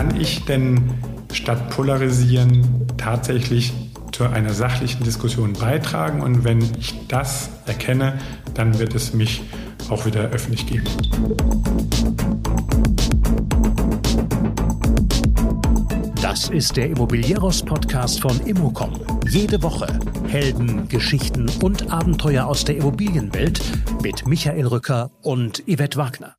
kann ich denn statt polarisieren tatsächlich zu einer sachlichen Diskussion beitragen? Und wenn ich das erkenne, dann wird es mich auch wieder öffentlich geben. Das ist der Immobilieros-Podcast von Immocom. Jede Woche Helden, Geschichten und Abenteuer aus der Immobilienwelt mit Michael Rücker und Yvette Wagner.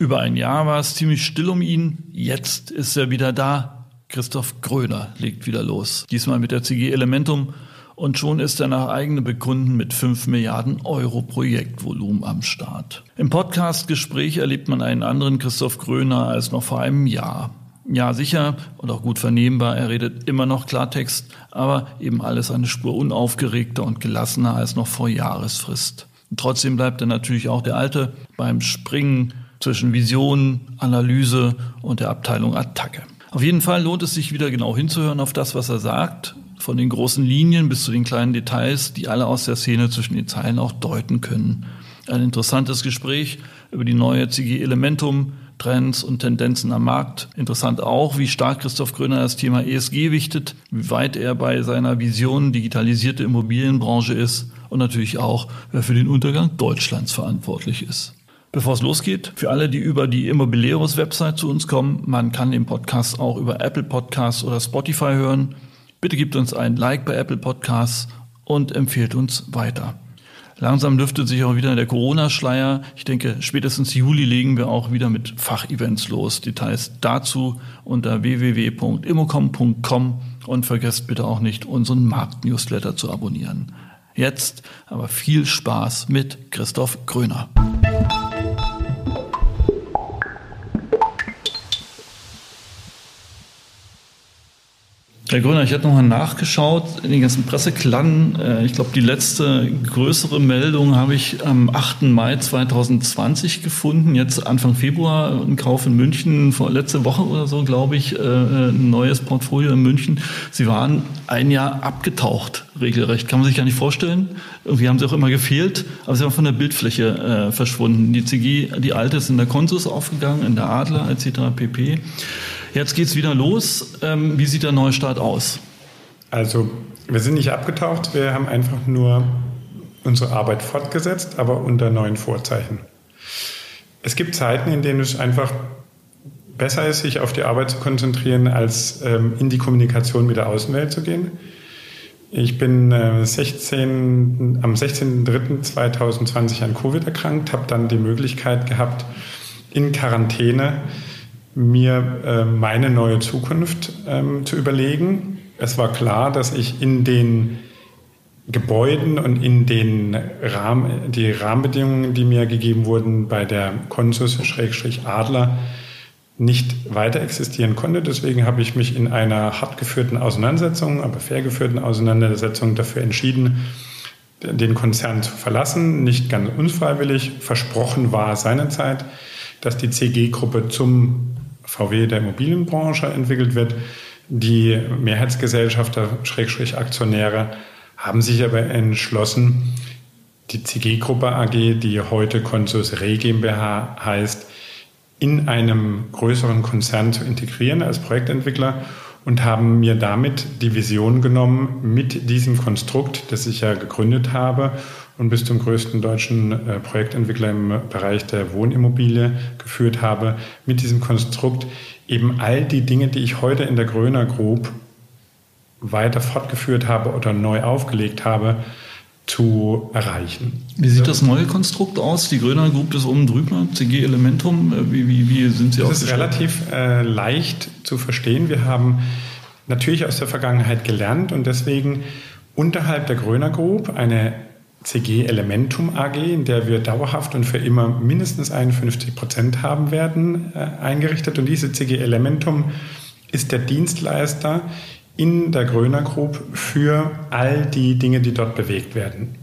Über ein Jahr war es ziemlich still um ihn. Jetzt ist er wieder da. Christoph Gröner legt wieder los. Diesmal mit der CG Elementum und schon ist er nach eigenem Bekunden mit 5 Milliarden Euro Projektvolumen am Start. Im Podcast-Gespräch erlebt man einen anderen Christoph Gröner als noch vor einem Jahr. Ja, sicher und auch gut vernehmbar, er redet immer noch Klartext, aber eben alles eine Spur unaufgeregter und gelassener als noch vor Jahresfrist. Und trotzdem bleibt er natürlich auch der Alte beim Springen zwischen Vision, Analyse und der Abteilung Attacke. Auf jeden Fall lohnt es sich wieder genau hinzuhören auf das, was er sagt von den großen Linien bis zu den kleinen Details, die alle aus der Szene zwischen den Zeilen auch deuten können. Ein interessantes Gespräch über die neue CG Elementum, Trends und Tendenzen am Markt. Interessant auch, wie stark Christoph Gröner das Thema ESG wichtet, wie weit er bei seiner Vision digitalisierte Immobilienbranche ist und natürlich auch, wer für den Untergang Deutschlands verantwortlich ist. Bevor es losgeht, für alle, die über die Immobilieros Website zu uns kommen, man kann den Podcast auch über Apple Podcasts oder Spotify hören. Bitte gebt uns ein Like bei Apple Podcasts und empfehlt uns weiter. Langsam lüftet sich auch wieder der Corona-Schleier. Ich denke, spätestens Juli legen wir auch wieder mit Fachevents los. Details dazu unter www.immocom.com und vergesst bitte auch nicht, unseren Markt-Newsletter zu abonnieren. Jetzt aber viel Spaß mit Christoph Gröner. Herr Gröner, ich hatte nochmal nachgeschaut in den ganzen Presseklang. Äh, ich glaube, die letzte größere Meldung habe ich am 8. Mai 2020 gefunden. Jetzt Anfang Februar ein Kauf in München, vor letzte Woche oder so, glaube ich, äh, ein neues Portfolio in München. Sie waren ein Jahr abgetaucht, regelrecht. Kann man sich gar nicht vorstellen. Irgendwie haben sie auch immer gefehlt, aber sie waren von der Bildfläche äh, verschwunden. Die CG, die alte ist in der Konsus aufgegangen, in der Adler etc. pp. Jetzt geht's wieder los. Ähm, wie sieht der Neustart aus? Also, wir sind nicht abgetaucht, wir haben einfach nur unsere Arbeit fortgesetzt, aber unter neuen Vorzeichen. Es gibt Zeiten, in denen es einfach besser ist, sich auf die Arbeit zu konzentrieren, als ähm, in die Kommunikation mit der Außenwelt zu gehen. Ich bin äh, 16, am 16.03.2020 an Covid erkrankt, habe dann die Möglichkeit gehabt, in Quarantäne mir äh, meine neue Zukunft ähm, zu überlegen. Es war klar, dass ich in den Gebäuden und in den Rahmen, die Rahmenbedingungen, die mir gegeben wurden bei der Konsus-Adler, nicht weiter existieren konnte. Deswegen habe ich mich in einer hart geführten Auseinandersetzung, aber fair geführten Auseinandersetzung dafür entschieden, den Konzern zu verlassen. Nicht ganz unfreiwillig. Versprochen war seinerzeit, dass die CG-Gruppe zum VW der Immobilienbranche entwickelt wird. Die Mehrheitsgesellschafter, Schrägstrich Aktionäre, haben sich aber entschlossen, die CG-Gruppe AG, die heute Consus Re GmbH heißt, in einem größeren Konzern zu integrieren als Projektentwickler und haben mir damit die Vision genommen, mit diesem Konstrukt, das ich ja gegründet habe und bis zum größten deutschen äh, Projektentwickler im Bereich der Wohnimmobilie geführt habe, mit diesem Konstrukt eben all die Dinge, die ich heute in der Gröner Group weiter fortgeführt habe oder neu aufgelegt habe, zu erreichen. Wie sieht das neue Konstrukt aus? Die Gröner Group ist oben drüber, CG Elementum. Wie, wie, wie sind Sie Das ist relativ äh, leicht zu verstehen. Wir haben natürlich aus der Vergangenheit gelernt und deswegen unterhalb der Gröner Group eine CG Elementum AG, in der wir dauerhaft und für immer mindestens 51 Prozent haben werden, äh, eingerichtet. Und diese CG Elementum ist der Dienstleister in der Gröner Group für all die Dinge, die dort bewegt werden.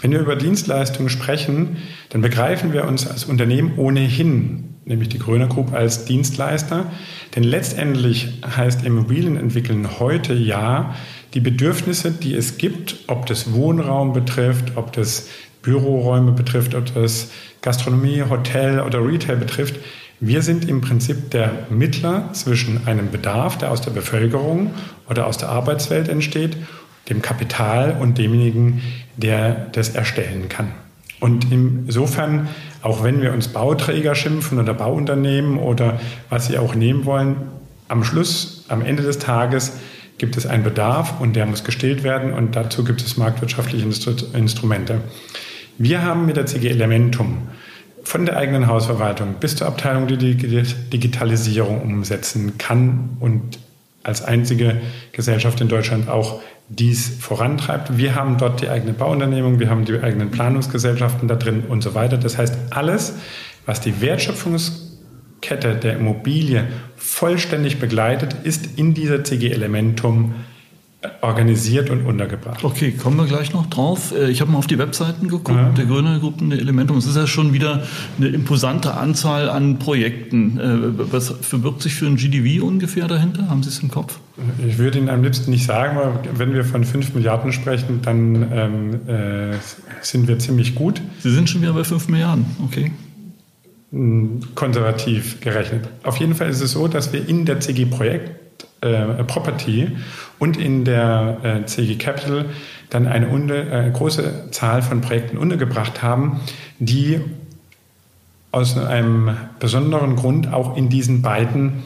Wenn wir über Dienstleistungen sprechen, dann begreifen wir uns als Unternehmen ohnehin, nämlich die Gröner Group als Dienstleister. Denn letztendlich heißt Immobilienentwickeln heute ja, die Bedürfnisse, die es gibt, ob das Wohnraum betrifft, ob das Büroräume betrifft, ob das Gastronomie, Hotel oder Retail betrifft. Wir sind im Prinzip der Mittler zwischen einem Bedarf, der aus der Bevölkerung oder aus der Arbeitswelt entsteht, dem Kapital und demjenigen, der das erstellen kann. Und insofern, auch wenn wir uns Bauträger schimpfen oder Bauunternehmen oder was sie auch nehmen wollen, am Schluss, am Ende des Tages gibt es einen Bedarf und der muss gestillt werden und dazu gibt es marktwirtschaftliche Instrumente. Wir haben mit der CG Elementum von der eigenen Hausverwaltung bis zur Abteilung, die die Digitalisierung umsetzen kann und als einzige Gesellschaft in Deutschland auch dies vorantreibt. Wir haben dort die eigene Bauunternehmung, wir haben die eigenen Planungsgesellschaften da drin und so weiter. Das heißt, alles, was die Wertschöpfungskette der Immobilie vollständig begleitet, ist in dieser CG Elementum organisiert und untergebracht. Okay, kommen wir gleich noch drauf. Äh, ich habe mal auf die Webseiten geguckt, ja. der Grüner Gruppen, der Elementum. Es ist ja schon wieder eine imposante Anzahl an Projekten. Äh, was verbirgt sich für ein GDV ungefähr dahinter? Haben Sie es im Kopf? Ich würde Ihnen am liebsten nicht sagen, aber wenn wir von 5 Milliarden sprechen, dann ähm, äh, sind wir ziemlich gut. Sie sind schon wieder bei 5 Milliarden, okay konservativ gerechnet. Auf jeden Fall ist es so, dass wir in der CG Projekt äh, Property und in der äh, CG Capital dann eine unde, äh, große Zahl von Projekten untergebracht haben, die aus einem besonderen Grund auch in diesen beiden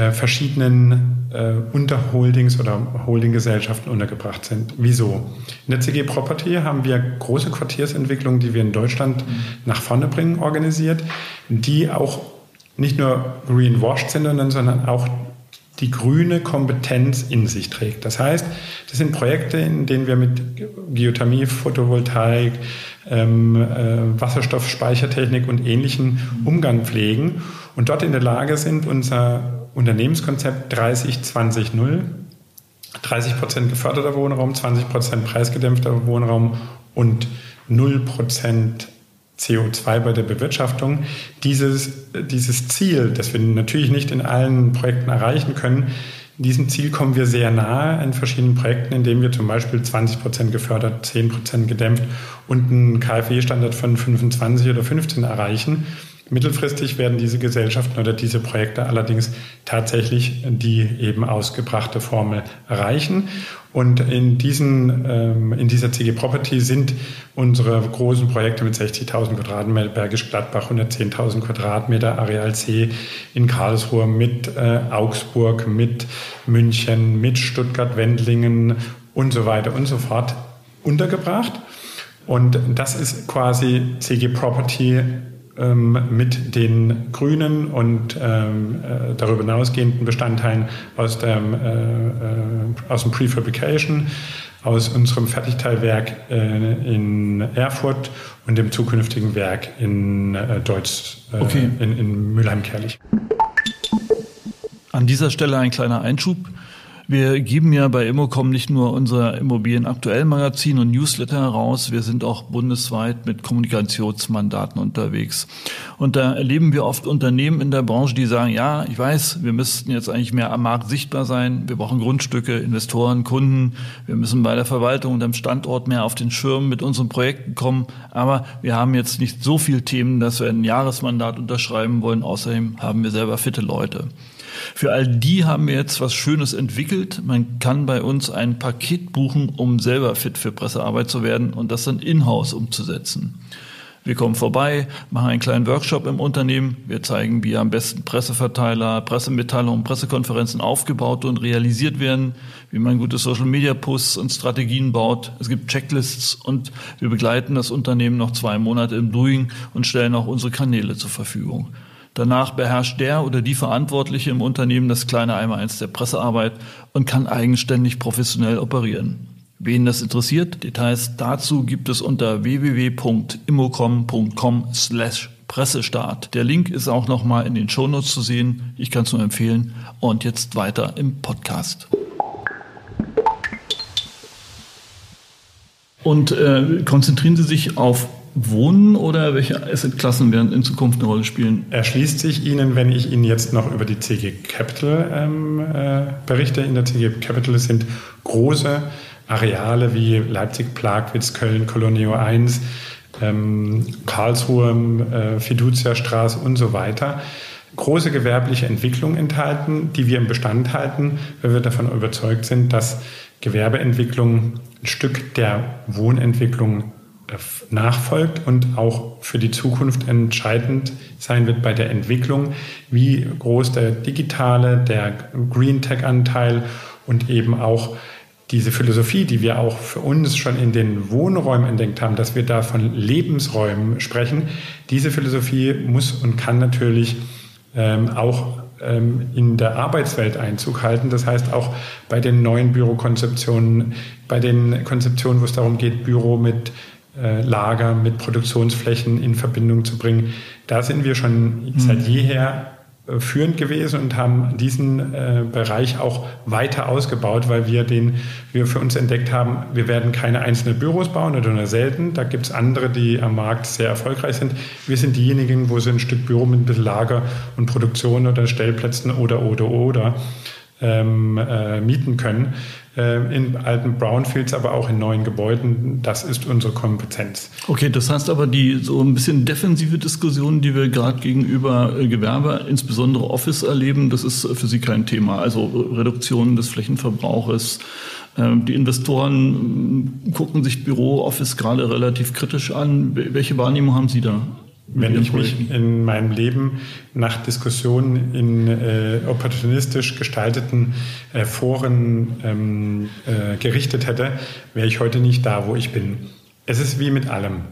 äh, verschiedenen äh, Unterholdings oder Holdinggesellschaften untergebracht sind. Wieso? In der CG Property haben wir große Quartiersentwicklungen, die wir in Deutschland mhm. nach vorne bringen, organisiert, die auch nicht nur greenwashed sind, sondern auch die grüne Kompetenz in sich trägt. Das heißt, das sind Projekte, in denen wir mit Geothermie, Photovoltaik, ähm, äh, Wasserstoffspeichertechnik und ähnlichen Umgang pflegen und dort in der Lage sind, unser Unternehmenskonzept 30-20-0, 30 Prozent geförderter Wohnraum, 20 Prozent preisgedämpfter Wohnraum und 0 Prozent CO2 bei der Bewirtschaftung. Dieses, dieses Ziel, das wir natürlich nicht in allen Projekten erreichen können, diesem Ziel kommen wir sehr nahe in verschiedenen Projekten, indem wir zum Beispiel 20 Prozent gefördert, 10 Prozent gedämpft und einen KfW-Standard von 25 oder 15 erreichen. Mittelfristig werden diese Gesellschaften oder diese Projekte allerdings tatsächlich die eben ausgebrachte Formel erreichen. Und in, diesen, ähm, in dieser CG Property sind unsere großen Projekte mit 60.000 Quadratmeter, Bergisch Gladbach 110.000 Quadratmeter, Areal C in Karlsruhe mit äh, Augsburg, mit München, mit Stuttgart-Wendlingen und so weiter und so fort untergebracht. Und das ist quasi CG Property mit den grünen und ähm, äh, darüber hinausgehenden Bestandteilen aus, dem, äh, äh, aus dem Prefabrication, aus unserem Fertigteilwerk in Erfurt und dem zukünftigen Werk in Deutsch, okay. in, in Mülheim-Kerlich. An dieser Stelle ein kleiner Einschub. Wir geben ja bei Immocom nicht nur unser Immobilien-Aktuell-Magazin und Newsletter heraus, wir sind auch bundesweit mit Kommunikationsmandaten unterwegs. Und da erleben wir oft Unternehmen in der Branche, die sagen, ja, ich weiß, wir müssten jetzt eigentlich mehr am Markt sichtbar sein, wir brauchen Grundstücke, Investoren, Kunden, wir müssen bei der Verwaltung und am Standort mehr auf den Schirm mit unseren Projekten kommen, aber wir haben jetzt nicht so viele Themen, dass wir ein Jahresmandat unterschreiben wollen, außerdem haben wir selber fitte Leute. Für all die haben wir jetzt was Schönes entwickelt. Man kann bei uns ein Paket buchen, um selber fit für Pressearbeit zu werden und das dann in-house umzusetzen. Wir kommen vorbei, machen einen kleinen Workshop im Unternehmen. Wir zeigen, wie am besten Presseverteiler, Pressemitteilungen, Pressekonferenzen aufgebaut und realisiert werden, wie man gute Social Media Posts und Strategien baut. Es gibt Checklists und wir begleiten das Unternehmen noch zwei Monate im Doing und stellen auch unsere Kanäle zur Verfügung. Danach beherrscht der oder die Verantwortliche im Unternehmen das kleine Einmaleins der Pressearbeit und kann eigenständig professionell operieren. Wen das interessiert, Details dazu gibt es unter www.immocom.com slash Pressestart. Der Link ist auch nochmal in den Shownotes zu sehen. Ich kann es nur empfehlen. Und jetzt weiter im Podcast. Und äh, konzentrieren Sie sich auf Wohnen oder welche Assetklassen werden in Zukunft eine Rolle spielen? Erschließt sich Ihnen, wenn ich Ihnen jetzt noch über die CG Capital ähm, äh, berichte. In der CG Capital sind große Areale wie Leipzig, Plagwitz, Köln, Kolonio 1, ähm, Karlsruhe, äh, Fiducia-Straße und so weiter große gewerbliche Entwicklung enthalten, die wir im Bestand halten, weil wir davon überzeugt sind, dass Gewerbeentwicklung ein Stück der Wohnentwicklung nachfolgt und auch für die Zukunft entscheidend sein wird bei der Entwicklung, wie groß der digitale, der Green Tech-Anteil und eben auch diese Philosophie, die wir auch für uns schon in den Wohnräumen entdeckt haben, dass wir da von Lebensräumen sprechen, diese Philosophie muss und kann natürlich ähm, auch ähm, in der Arbeitswelt Einzug halten. Das heißt auch bei den neuen Bürokonzeptionen, bei den Konzeptionen, wo es darum geht, Büro mit äh, Lager, mit Produktionsflächen in Verbindung zu bringen, da sind wir schon mhm. seit jeher äh, führend gewesen und haben diesen äh, Bereich auch weiter ausgebaut, weil wir den, wir für uns entdeckt haben, wir werden keine einzelnen Büros bauen oder nur selten. Da gibt es andere, die am Markt sehr erfolgreich sind. Wir sind diejenigen, wo sie ein Stück Büro mit ein bisschen Lager und Produktion oder Stellplätzen oder oder oder ähm, äh, mieten können. Äh, in alten Brownfields, aber auch in neuen Gebäuden. Das ist unsere Kompetenz. Okay, das heißt aber, die so ein bisschen defensive Diskussion, die wir gerade gegenüber äh, Gewerbe, insbesondere Office erleben, das ist für Sie kein Thema. Also Reduktion des Flächenverbrauches. Ähm, die Investoren mm, gucken sich Büro, Office gerade relativ kritisch an. Welche Wahrnehmung haben Sie da? Wenn ich mich in meinem Leben nach Diskussionen in äh, opportunistisch gestalteten äh, Foren ähm, äh, gerichtet hätte, wäre ich heute nicht da, wo ich bin. Es ist wie mit allem.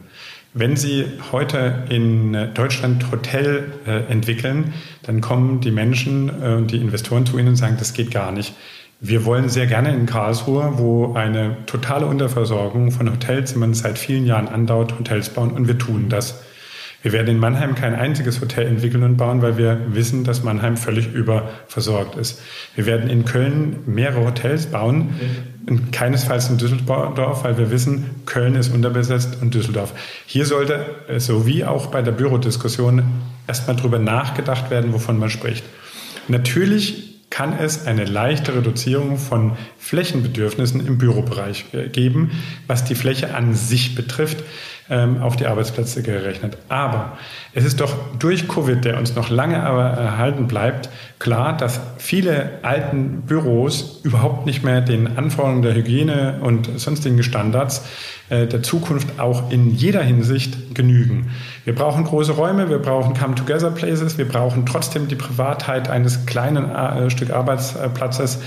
Wenn Sie heute in Deutschland Hotel äh, entwickeln, dann kommen die Menschen äh, und die Investoren zu Ihnen und sagen, das geht gar nicht. Wir wollen sehr gerne in Karlsruhe, wo eine totale Unterversorgung von Hotelzimmern seit vielen Jahren andauert, Hotels bauen und wir tun das. Wir werden in Mannheim kein einziges Hotel entwickeln und bauen, weil wir wissen, dass Mannheim völlig überversorgt ist. Wir werden in Köln mehrere Hotels bauen, keinesfalls in Düsseldorf, weil wir wissen, Köln ist unterbesetzt und Düsseldorf. Hier sollte, so wie auch bei der Bürodiskussion, erstmal drüber nachgedacht werden, wovon man spricht. Natürlich kann es eine leichte Reduzierung von Flächenbedürfnissen im Bürobereich geben, was die Fläche an sich betrifft ähm, auf die Arbeitsplätze gerechnet. Aber es ist doch durch Covid, der uns noch lange aber erhalten bleibt, klar, dass viele alten Büros überhaupt nicht mehr den Anforderungen der Hygiene und sonstigen Standards äh, der Zukunft auch in jeder Hinsicht genügen. Wir brauchen große Räume, wir brauchen Come-Together-Places, wir brauchen trotzdem die Privatheit eines kleinen äh, Stück Arbeitsplatzes.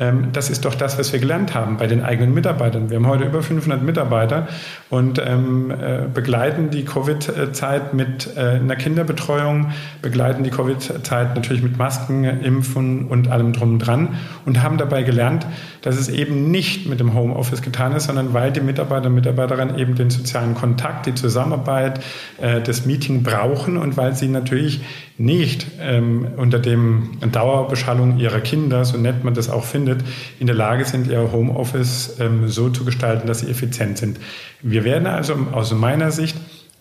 Ähm, das ist doch das, was wir gelernt haben bei den eigenen Mitarbeitern. Wir haben heute über 500 Mitarbeiter und ähm, äh, begleiten die Covid-Zeit mit äh, einer Kinderbetreuung, begleiten die Covid-Zeit natürlich mit Masken, Impfen und allem drum und dran und haben dabei gelernt, dass es eben nicht mit dem Homeoffice getan ist, sondern weil die Mitarbeiter und Mitarbeiterinnen eben den sozialen Kontakt, die Zusammenarbeit, äh, das Meeting brauchen und weil sie natürlich nicht ähm, unter dem Dauerbeschallung ihrer Kinder, so nett man das auch findet, in der Lage sind, ihr Homeoffice ähm, so zu gestalten, dass sie effizient sind. Wir werden also aus meiner Sicht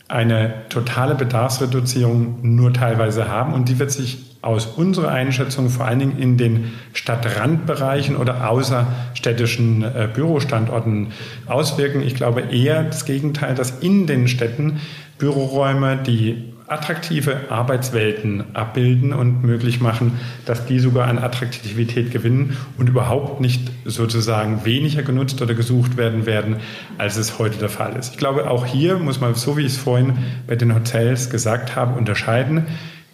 eine totale Bedarfsreduzierung nur teilweise haben und die wird sich aus unserer Einschätzung vor allen Dingen in den Stadtrandbereichen oder außerstädtischen äh, Bürostandorten auswirken. Ich glaube eher das Gegenteil, dass in den Städten Büroräume, die attraktive Arbeitswelten abbilden und möglich machen, dass die sogar an Attraktivität gewinnen und überhaupt nicht sozusagen weniger genutzt oder gesucht werden werden, als es heute der Fall ist. Ich glaube, auch hier muss man, so wie ich es vorhin bei den Hotels gesagt habe, unterscheiden.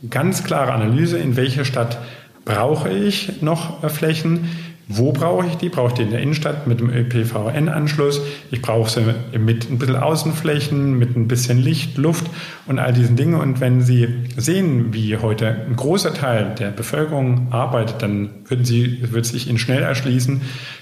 Ganz klare Analyse, in welcher Stadt brauche ich noch Flächen, wo brauche ich die? Brauche ich die in der Innenstadt mit dem ÖPVN-Anschluss? Ich brauche sie mit ein bisschen Außenflächen, mit ein bisschen Licht, Luft und all diesen Dingen. Und wenn Sie sehen, wie heute ein großer Teil der Bevölkerung arbeitet, dann würden Sie, wird sich Ihnen schnell erschließen,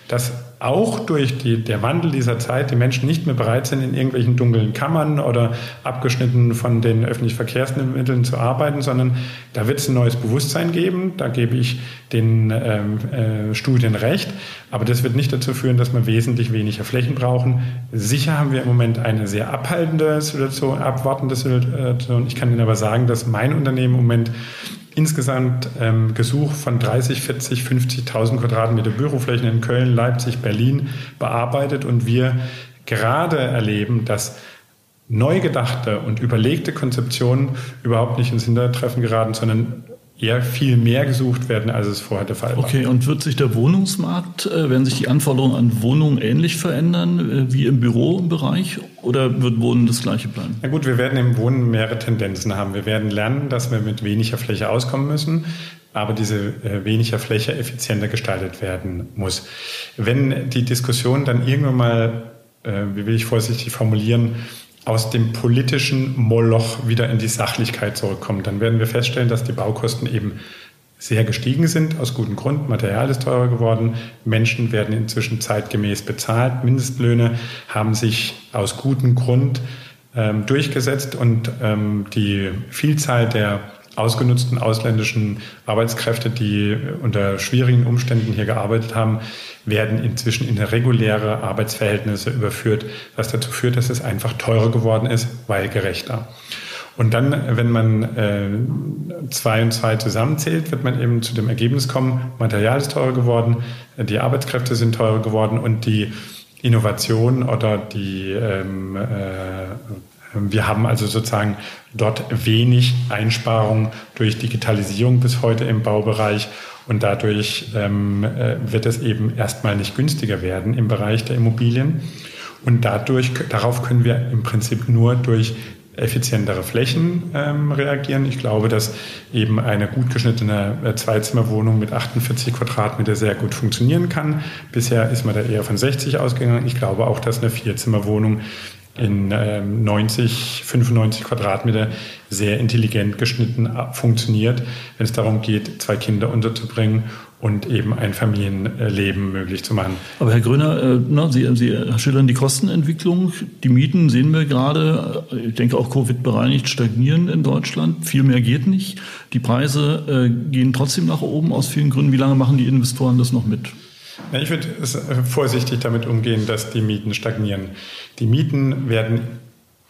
dass auch durch die, der Wandel dieser Zeit die Menschen nicht mehr bereit sind, in irgendwelchen dunklen Kammern oder abgeschnitten von den öffentlichen Verkehrsmitteln zu arbeiten, sondern da wird es ein neues Bewusstsein geben. Da gebe ich den ähm, äh, Studien recht. Aber das wird nicht dazu führen, dass wir wesentlich weniger Flächen brauchen. Sicher haben wir im Moment eine sehr abhaltende Situation, abwartende Situation. Ich kann Ihnen aber sagen, dass mein Unternehmen im Moment insgesamt ähm, Gesuch von 30, 40, 50.000 Quadratmeter Büroflächen in Köln, Leipzig, Berlin bearbeitet. Und wir gerade erleben, dass neu gedachte und überlegte Konzeptionen überhaupt nicht ins Hintertreffen geraten, sondern eher viel mehr gesucht werden, als es vorher der Fall war. Okay, und wird sich der Wohnungsmarkt, äh, werden sich die Anforderungen an Wohnungen ähnlich verändern äh, wie im Bürobereich oder wird Wohnen das gleiche bleiben? Na gut, wir werden im Wohnen mehrere Tendenzen haben. Wir werden lernen, dass wir mit weniger Fläche auskommen müssen aber diese äh, weniger Fläche effizienter gestaltet werden muss. Wenn die Diskussion dann irgendwann mal, wie will ich vorsichtig formulieren, aus dem politischen Moloch wieder in die Sachlichkeit zurückkommen. Dann werden wir feststellen, dass die Baukosten eben sehr gestiegen sind, aus gutem Grund. Material ist teurer geworden. Menschen werden inzwischen zeitgemäß bezahlt. Mindestlöhne haben sich aus gutem Grund ähm, durchgesetzt und ähm, die Vielzahl der ausgenutzten ausländischen Arbeitskräfte, die unter schwierigen Umständen hier gearbeitet haben, werden inzwischen in reguläre Arbeitsverhältnisse überführt, was dazu führt, dass es einfach teurer geworden ist, weil gerechter. Und dann, wenn man äh, zwei und zwei zusammenzählt, wird man eben zu dem Ergebnis kommen, Material ist teurer geworden, die Arbeitskräfte sind teurer geworden und die Innovation oder die ähm, äh, wir haben also sozusagen dort wenig Einsparungen durch Digitalisierung bis heute im Baubereich und dadurch ähm, äh, wird es eben erstmal nicht günstiger werden im Bereich der Immobilien. Und dadurch, darauf können wir im Prinzip nur durch effizientere Flächen ähm, reagieren. Ich glaube, dass eben eine gut geschnittene äh, Zweizimmerwohnung mit 48 Quadratmeter sehr gut funktionieren kann. Bisher ist man da eher von 60 ausgegangen. Ich glaube auch, dass eine Vierzimmerwohnung in ähm, 90, 95 Quadratmeter sehr intelligent geschnitten äh, funktioniert, wenn es darum geht, zwei Kinder unterzubringen und eben ein Familienleben möglich zu machen. Aber Herr Gröner, äh, na, Sie, Sie schildern die Kostenentwicklung. Die Mieten sehen wir gerade, äh, ich denke auch Covid-bereinigt, stagnieren in Deutschland. Viel mehr geht nicht. Die Preise äh, gehen trotzdem nach oben aus vielen Gründen. Wie lange machen die Investoren das noch mit? Ich würde äh, vorsichtig damit umgehen, dass die Mieten stagnieren. Die Mieten werden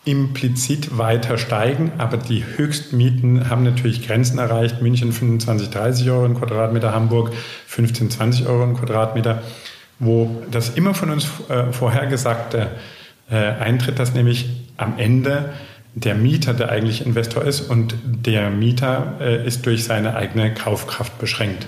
implizit weiter steigen, aber die Höchstmieten haben natürlich Grenzen erreicht. München 25, 30 Euro im Quadratmeter, Hamburg 15, 20 Euro im Quadratmeter, wo das immer von uns äh, vorhergesagte äh, eintritt, dass nämlich am Ende der Mieter der eigentliche Investor ist und der Mieter äh, ist durch seine eigene Kaufkraft beschränkt.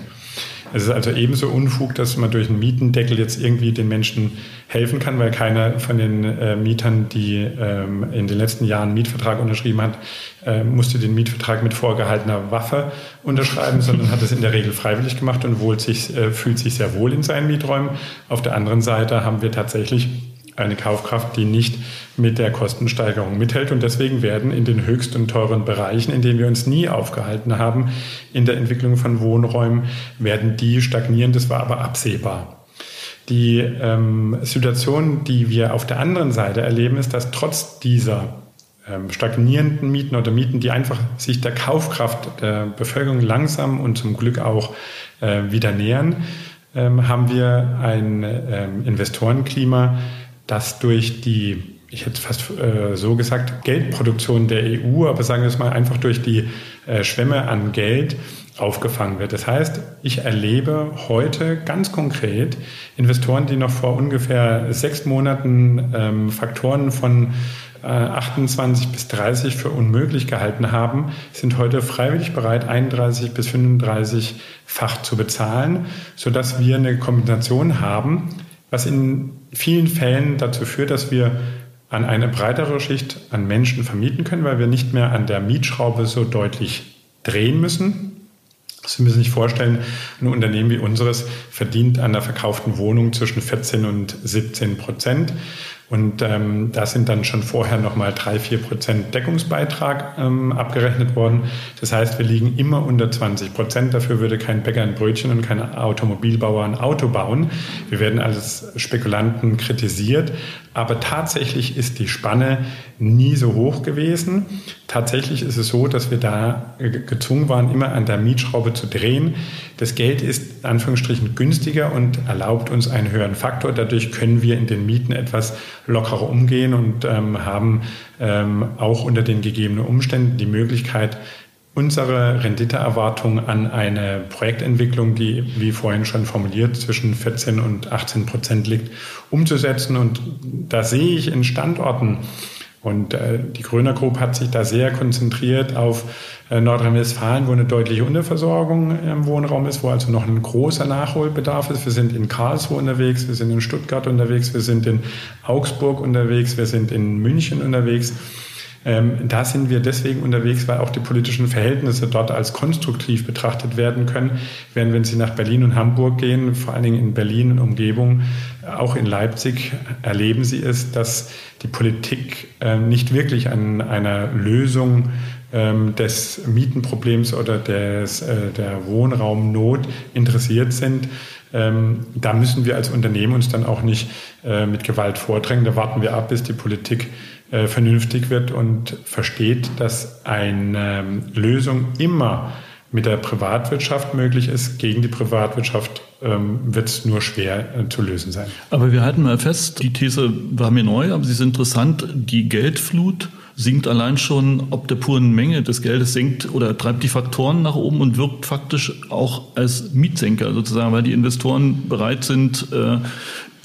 Es ist also ebenso Unfug, dass man durch einen Mietendeckel jetzt irgendwie den Menschen helfen kann, weil keiner von den äh, Mietern, die ähm, in den letzten Jahren einen Mietvertrag unterschrieben hat, äh, musste den Mietvertrag mit vorgehaltener Waffe unterschreiben, sondern hat es in der Regel freiwillig gemacht und sich, äh, fühlt sich sehr wohl in seinen Mieträumen. Auf der anderen Seite haben wir tatsächlich eine Kaufkraft, die nicht mit der Kostensteigerung mithält. Und deswegen werden in den höchst und teuren Bereichen, in denen wir uns nie aufgehalten haben, in der Entwicklung von Wohnräumen, werden die stagnieren. Das war aber absehbar. Die ähm, Situation, die wir auf der anderen Seite erleben, ist, dass trotz dieser ähm, stagnierenden Mieten oder Mieten, die einfach sich der Kaufkraft der Bevölkerung langsam und zum Glück auch äh, wieder nähern, ähm, haben wir ein ähm, Investorenklima, das durch die, ich hätte fast äh, so gesagt, Geldproduktion der EU, aber sagen wir es mal einfach durch die äh, Schwämme an Geld aufgefangen wird. Das heißt, ich erlebe heute ganz konkret Investoren, die noch vor ungefähr sechs Monaten ähm, Faktoren von 28 äh, bis 30 für unmöglich gehalten haben, sind heute freiwillig bereit, 31 bis 35-fach zu bezahlen, sodass wir eine Kombination haben, was in vielen Fällen dazu führt, dass wir an eine breitere Schicht an Menschen vermieten können, weil wir nicht mehr an der Mietschraube so deutlich drehen müssen. Sie müssen sich vorstellen, ein Unternehmen wie unseres verdient an der verkauften Wohnung zwischen 14 und 17 Prozent. Und ähm, da sind dann schon vorher nochmal drei, vier Prozent Deckungsbeitrag ähm, abgerechnet worden. Das heißt, wir liegen immer unter 20 Prozent. Dafür würde kein Bäcker ein Brötchen und kein Automobilbauer ein Auto bauen. Wir werden als Spekulanten kritisiert. Aber tatsächlich ist die Spanne nie so hoch gewesen. Tatsächlich ist es so, dass wir da gezwungen waren, immer an der Mietschraube zu drehen. Das Geld ist in Anführungsstrichen günstiger und erlaubt uns einen höheren Faktor. Dadurch können wir in den Mieten etwas lockerer umgehen und ähm, haben ähm, auch unter den gegebenen Umständen die Möglichkeit, unsere Renditeerwartung an eine Projektentwicklung, die, wie vorhin schon formuliert, zwischen 14 und 18 Prozent liegt, umzusetzen. Und da sehe ich in Standorten, Und äh, die Gröner Group hat sich da sehr konzentriert auf äh, Nordrhein-Westfalen, wo eine deutliche Unterversorgung im Wohnraum ist, wo also noch ein großer Nachholbedarf ist. Wir sind in Karlsruhe unterwegs, wir sind in Stuttgart unterwegs, wir sind in Augsburg unterwegs, wir sind in München unterwegs. Ähm, da sind wir deswegen unterwegs, weil auch die politischen Verhältnisse dort als konstruktiv betrachtet werden können. Während wenn Sie nach Berlin und Hamburg gehen, vor allen Dingen in Berlin und Umgebung, auch in Leipzig, erleben Sie es, dass die Politik äh, nicht wirklich an einer Lösung ähm, des Mietenproblems oder des, äh, der Wohnraumnot interessiert sind. Ähm, da müssen wir als Unternehmen uns dann auch nicht äh, mit Gewalt vordrängen. Da warten wir ab, bis die Politik äh, vernünftig wird und versteht, dass eine ähm, Lösung immer mit der Privatwirtschaft möglich ist. Gegen die Privatwirtschaft ähm, wird es nur schwer äh, zu lösen sein. Aber wir halten mal fest, die These war mir neu, aber sie ist interessant. Die Geldflut sinkt allein schon ob der puren Menge des Geldes sinkt oder treibt die Faktoren nach oben und wirkt faktisch auch als Mietsenker sozusagen, weil die Investoren bereit sind, äh,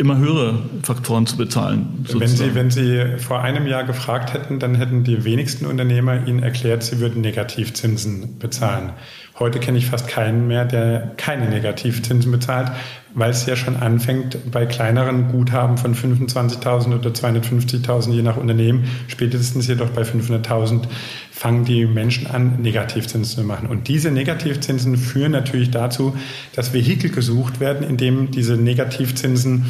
immer höhere Faktoren zu bezahlen. Wenn Sie, wenn Sie vor einem Jahr gefragt hätten, dann hätten die wenigsten Unternehmer Ihnen erklärt, sie würden Negativzinsen bezahlen. Heute kenne ich fast keinen mehr, der keine Negativzinsen bezahlt, weil es ja schon anfängt bei kleineren Guthaben von 25.000 oder 250.000 je nach Unternehmen, spätestens jedoch bei 500.000 fangen die Menschen an, Negativzinsen zu machen. Und diese Negativzinsen führen natürlich dazu, dass Vehikel gesucht werden, in dem diese Negativzinsen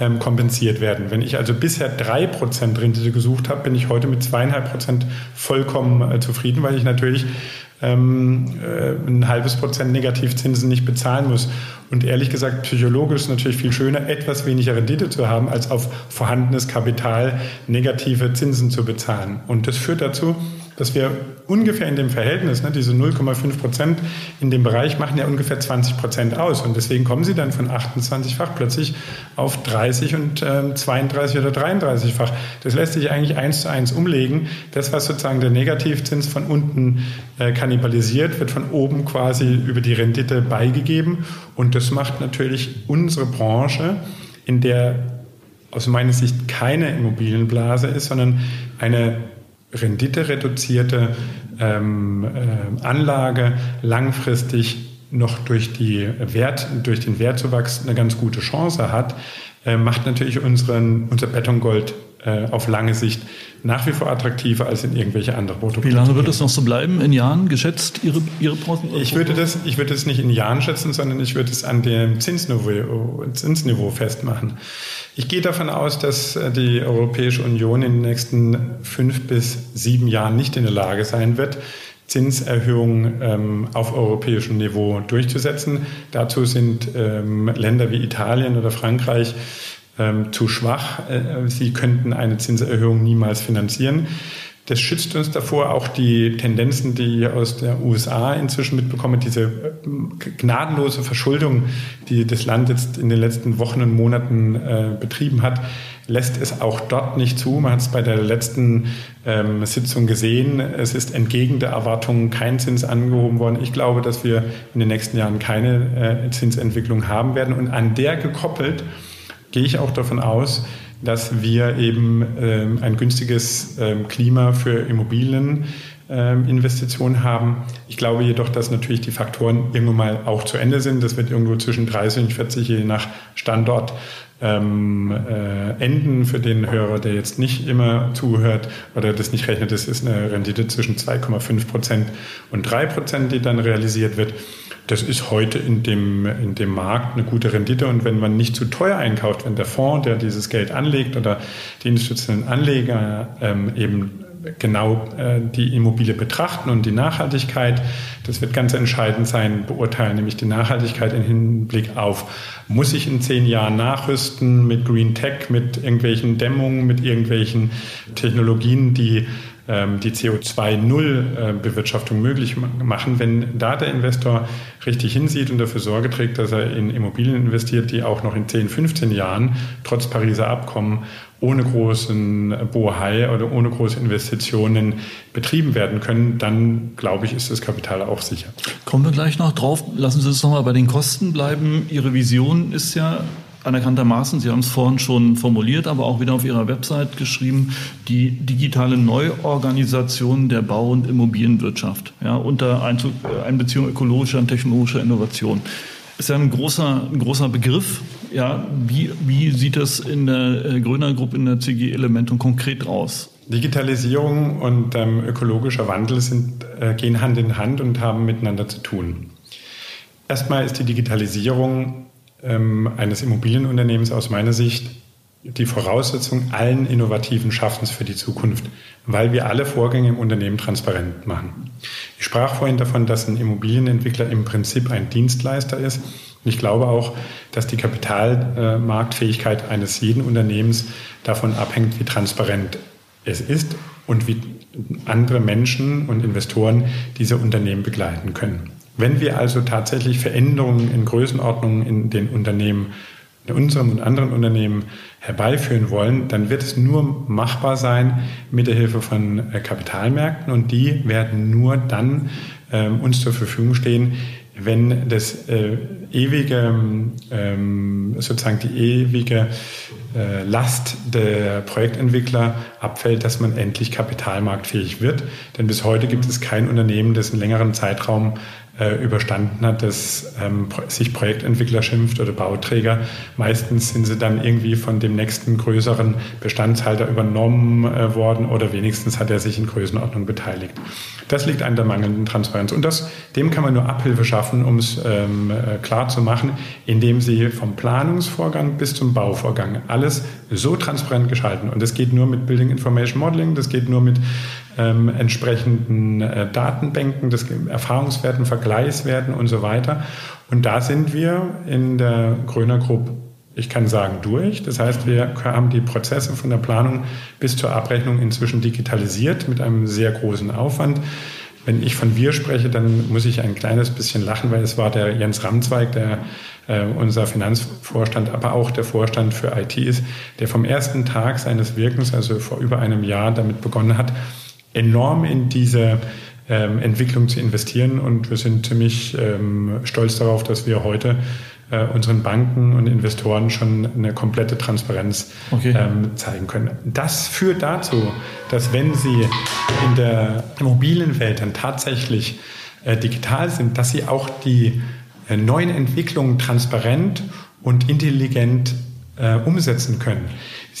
ähm, kompensiert werden. Wenn ich also bisher drei Prozent Rendite gesucht habe, bin ich heute mit zweieinhalb Prozent vollkommen äh, zufrieden, weil ich natürlich ähm, äh, ein halbes Prozent Negativzinsen nicht bezahlen muss. Und ehrlich gesagt, psychologisch ist natürlich viel schöner, etwas weniger Rendite zu haben, als auf vorhandenes Kapital negative Zinsen zu bezahlen. Und das führt dazu, dass wir ungefähr in dem Verhältnis, ne, diese 0,5 Prozent in dem Bereich machen ja ungefähr 20 Prozent aus. Und deswegen kommen sie dann von 28-fach plötzlich auf 30 und äh, 32 oder 33-fach. Das lässt sich eigentlich eins zu eins umlegen. Das, was sozusagen der Negativzins von unten äh, kannibalisiert, wird von oben quasi über die Rendite beigegeben. Und das macht natürlich unsere Branche, in der aus meiner Sicht keine Immobilienblase ist, sondern eine renditereduzierte ähm, äh, Anlage langfristig noch durch, die Wert, durch den Wertzuwachs eine ganz gute Chance hat, äh, macht natürlich unseren, unser Betongold äh, auf lange Sicht nach wie vor attraktiver als in irgendwelche andere Produkte. Wie lange wird das noch so bleiben? In Jahren geschätzt, Ihre, Ihre Prognosen? Ich würde das, ich würde es nicht in Jahren schätzen, sondern ich würde es an dem Zinsniveau, Zinsniveau festmachen. Ich gehe davon aus, dass äh, die Europäische Union in den nächsten fünf bis sieben Jahren nicht in der Lage sein wird, Zinserhöhungen ähm, auf europäischem Niveau durchzusetzen. Dazu sind ähm, Länder wie Italien oder Frankreich ähm, zu schwach. Äh, sie könnten eine Zinserhöhung niemals finanzieren. Das schützt uns davor, auch die Tendenzen, die ich aus der USA inzwischen mitbekomme, diese äh, gnadenlose Verschuldung, die das Land jetzt in den letzten Wochen und Monaten äh, betrieben hat, lässt es auch dort nicht zu. Man hat es bei der letzten ähm, Sitzung gesehen. Es ist entgegen der Erwartungen kein Zins angehoben worden. Ich glaube, dass wir in den nächsten Jahren keine äh, Zinsentwicklung haben werden. Und an der gekoppelt gehe ich auch davon aus, dass wir eben ähm, ein günstiges ähm, Klima für Immobilieninvestitionen ähm, haben. Ich glaube jedoch, dass natürlich die Faktoren irgendwann mal auch zu Ende sind. Das wird irgendwo zwischen 30 und 40 je nach Standort ähm, äh, enden für den Hörer, der jetzt nicht immer zuhört oder das nicht rechnet. Das ist eine Rendite zwischen 2,5 Prozent und 3 Prozent, die dann realisiert wird das ist heute in dem, in dem Markt eine gute Rendite. Und wenn man nicht zu teuer einkauft, wenn der Fonds, der dieses Geld anlegt oder die institutionellen Anleger ähm, eben genau äh, die Immobilie betrachten und die Nachhaltigkeit, das wird ganz entscheidend sein, beurteilen, nämlich die Nachhaltigkeit im Hinblick auf, muss ich in zehn Jahren nachrüsten mit Green Tech, mit irgendwelchen Dämmungen, mit irgendwelchen Technologien, die die CO2-Null-Bewirtschaftung möglich machen, wenn da der Investor richtig hinsieht und dafür Sorge trägt, dass er in Immobilien investiert, die auch noch in 10, 15 Jahren trotz Pariser Abkommen ohne großen Bohai oder ohne große Investitionen betrieben werden können, dann glaube ich, ist das Kapital auch sicher. Kommen wir gleich noch drauf. Lassen Sie uns noch mal bei den Kosten bleiben. Ihre Vision ist ja anerkanntermaßen, Sie haben es vorhin schon formuliert, aber auch wieder auf Ihrer Website geschrieben, die digitale Neuorganisation der Bau- und Immobilienwirtschaft ja, unter Einbeziehung ökologischer und technologischer Innovation. Ist ja ein großer, ein großer Begriff. Ja, wie, wie sieht das in der äh, Gröner Gruppe in der CG Elementum konkret aus? Digitalisierung und ähm, ökologischer Wandel sind, äh, gehen Hand in Hand und haben miteinander zu tun. Erstmal ist die Digitalisierung eines Immobilienunternehmens aus meiner Sicht die Voraussetzung allen innovativen Schaffens für die Zukunft, weil wir alle Vorgänge im Unternehmen transparent machen. Ich sprach vorhin davon, dass ein Immobilienentwickler im Prinzip ein Dienstleister ist. Ich glaube auch, dass die Kapitalmarktfähigkeit eines jeden Unternehmens davon abhängt, wie transparent es ist und wie andere Menschen und Investoren diese Unternehmen begleiten können. Wenn wir also tatsächlich Veränderungen in Größenordnungen in den Unternehmen, in unserem und anderen Unternehmen herbeiführen wollen, dann wird es nur machbar sein mit der Hilfe von äh, Kapitalmärkten und die werden nur dann ähm, uns zur Verfügung stehen, wenn das äh, ewige, ähm, sozusagen die ewige äh, Last der Projektentwickler abfällt, dass man endlich kapitalmarktfähig wird. Denn bis heute gibt es kein Unternehmen, das einen längeren Zeitraum äh, überstanden hat, dass ähm, sich Projektentwickler schimpft oder Bauträger. Meistens sind sie dann irgendwie von dem nächsten größeren Bestandshalter übernommen äh, worden oder wenigstens hat er sich in Größenordnung beteiligt. Das liegt an der mangelnden Transparenz. Und das, dem kann man nur Abhilfe schaffen, um es ähm, äh, klar zu machen, indem sie vom Planungsvorgang bis zum Bauvorgang alles so transparent gestalten. Und das geht nur mit Building Information Modeling, das geht nur mit ähm, entsprechenden äh, Datenbänken, das Erfahrungswerten, Vergleichswerten und so weiter. Und da sind wir in der Gröner Gruppe, ich kann sagen, durch. Das heißt, wir haben die Prozesse von der Planung bis zur Abrechnung inzwischen digitalisiert mit einem sehr großen Aufwand. Wenn ich von wir spreche, dann muss ich ein kleines bisschen lachen, weil es war der Jens Ramzweig, der äh, unser Finanzvorstand, aber auch der Vorstand für IT ist, der vom ersten Tag seines Wirkens, also vor über einem Jahr, damit begonnen hat, enorm in diese ähm, Entwicklung zu investieren und wir sind ziemlich ähm, stolz darauf, dass wir heute äh, unseren Banken und Investoren schon eine komplette Transparenz okay. ähm, zeigen können. Das führt dazu, dass wenn sie in der Immobilienwelt dann tatsächlich äh, digital sind, dass sie auch die äh, neuen Entwicklungen transparent und intelligent äh, umsetzen können.